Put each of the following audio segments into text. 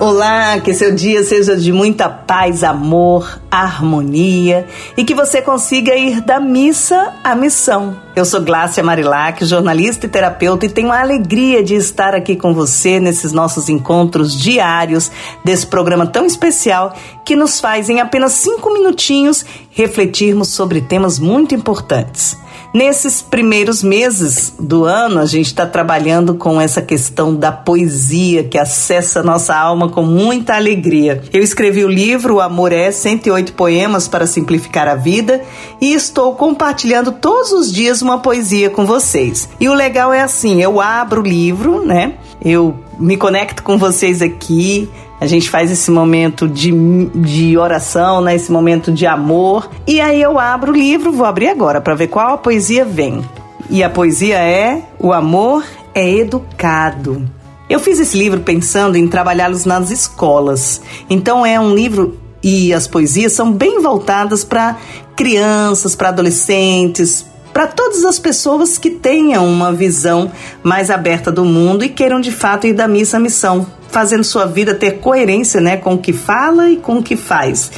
Olá, que seu dia seja de muita paz, amor, harmonia e que você consiga ir da missa à missão. Eu sou Glácia Marilac, jornalista e terapeuta, e tenho a alegria de estar aqui com você nesses nossos encontros diários desse programa tão especial que nos faz, em apenas cinco minutinhos, refletirmos sobre temas muito importantes. Nesses primeiros meses do ano, a gente está trabalhando com essa questão da poesia que acessa nossa alma com muita alegria. Eu escrevi o livro O Amor é 108 Poemas para Simplificar a Vida e estou compartilhando todos os dias uma poesia com vocês. E o legal é assim: eu abro o livro, né? Eu me conecto com vocês aqui, a gente faz esse momento de, de oração, né? esse momento de amor. E aí eu abro o livro, vou abrir agora para ver qual a poesia vem. E a poesia é O Amor é Educado. Eu fiz esse livro pensando em trabalhá-los nas escolas. Então é um livro e as poesias são bem voltadas para crianças, para adolescentes, para todas as pessoas que tenham uma visão mais aberta do mundo e queiram de fato ir da missa à missão, fazendo sua vida ter coerência, né, com o que fala e com o que faz.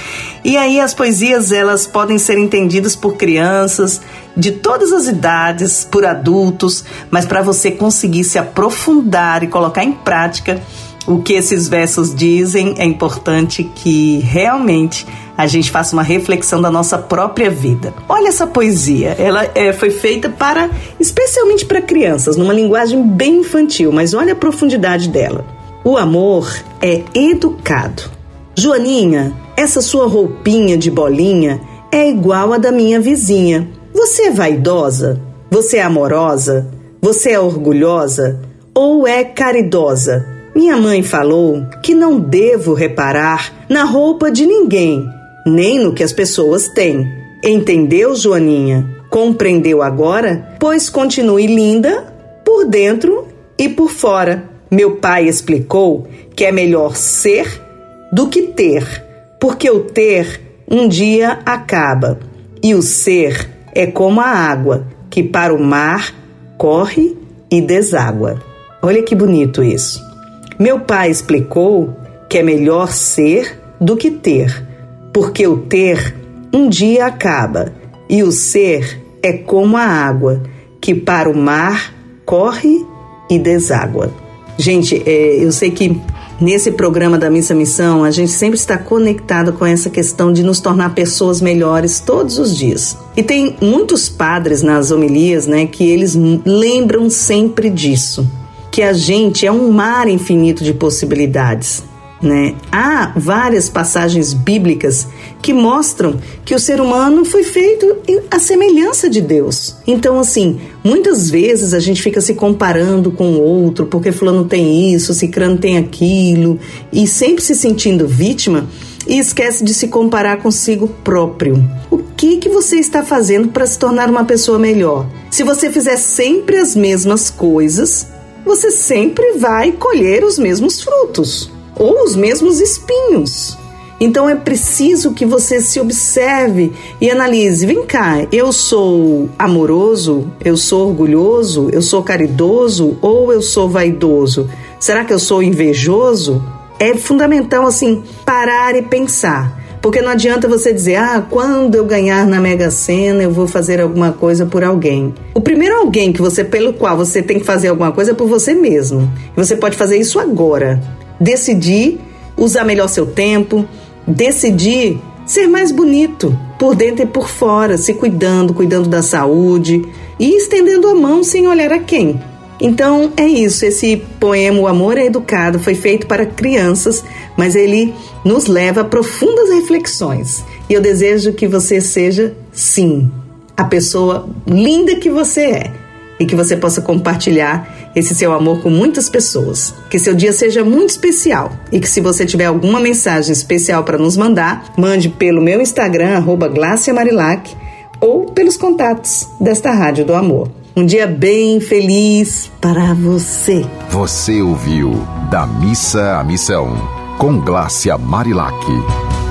E aí as poesias elas podem ser entendidas por crianças de todas as idades, por adultos, mas para você conseguir se aprofundar e colocar em prática o que esses versos dizem, é importante que realmente a gente faça uma reflexão da nossa própria vida. Olha essa poesia, ela é, foi feita para, especialmente para crianças, numa linguagem bem infantil, mas olha a profundidade dela. O amor é educado. Joaninha, essa sua roupinha de bolinha é igual a da minha vizinha. Você é vaidosa? Você é amorosa? Você é orgulhosa? Ou é caridosa? Minha mãe falou que não devo reparar na roupa de ninguém, nem no que as pessoas têm. Entendeu, Joaninha? Compreendeu agora? Pois continue linda por dentro e por fora. Meu pai explicou que é melhor ser do que ter, porque o ter um dia acaba e o ser é como a água que para o mar corre e deságua. Olha que bonito isso. Meu pai explicou que é melhor ser do que ter, porque o ter um dia acaba e o ser é como a água que para o mar corre e deságua. Gente, é, eu sei que nesse programa da Missa Missão a gente sempre está conectado com essa questão de nos tornar pessoas melhores todos os dias. E tem muitos padres nas homilias, né, que eles lembram sempre disso, que a gente é um mar infinito de possibilidades. Né? Há várias passagens bíblicas que mostram que o ser humano foi feito à semelhança de Deus. Então, assim, muitas vezes a gente fica se comparando com o outro, porque fulano tem isso, cicrano tem aquilo, e sempre se sentindo vítima e esquece de se comparar consigo próprio. O que que você está fazendo para se tornar uma pessoa melhor? Se você fizer sempre as mesmas coisas, você sempre vai colher os mesmos frutos ou os mesmos espinhos. Então é preciso que você se observe e analise. Vem cá, eu sou amoroso, eu sou orgulhoso, eu sou caridoso ou eu sou vaidoso? Será que eu sou invejoso? É fundamental assim parar e pensar. Porque não adianta você dizer, ah, quando eu ganhar na Mega Sena, eu vou fazer alguma coisa por alguém. O primeiro alguém que você, pelo qual você tem que fazer alguma coisa é por você mesmo. E você pode fazer isso agora decidir usar melhor seu tempo, decidir ser mais bonito por dentro e por fora, se cuidando, cuidando da saúde e estendendo a mão sem olhar a quem. Então é isso, esse poema O Amor é Educado foi feito para crianças, mas ele nos leva a profundas reflexões. E eu desejo que você seja, sim, a pessoa linda que você é e que você possa compartilhar esse seu amor com muitas pessoas. Que seu dia seja muito especial e que se você tiver alguma mensagem especial para nos mandar, mande pelo meu Instagram, arroba Marilac, ou pelos contatos desta Rádio do Amor. Um dia bem feliz para você. Você ouviu Da Missa à Missão, com Glácia Marilac.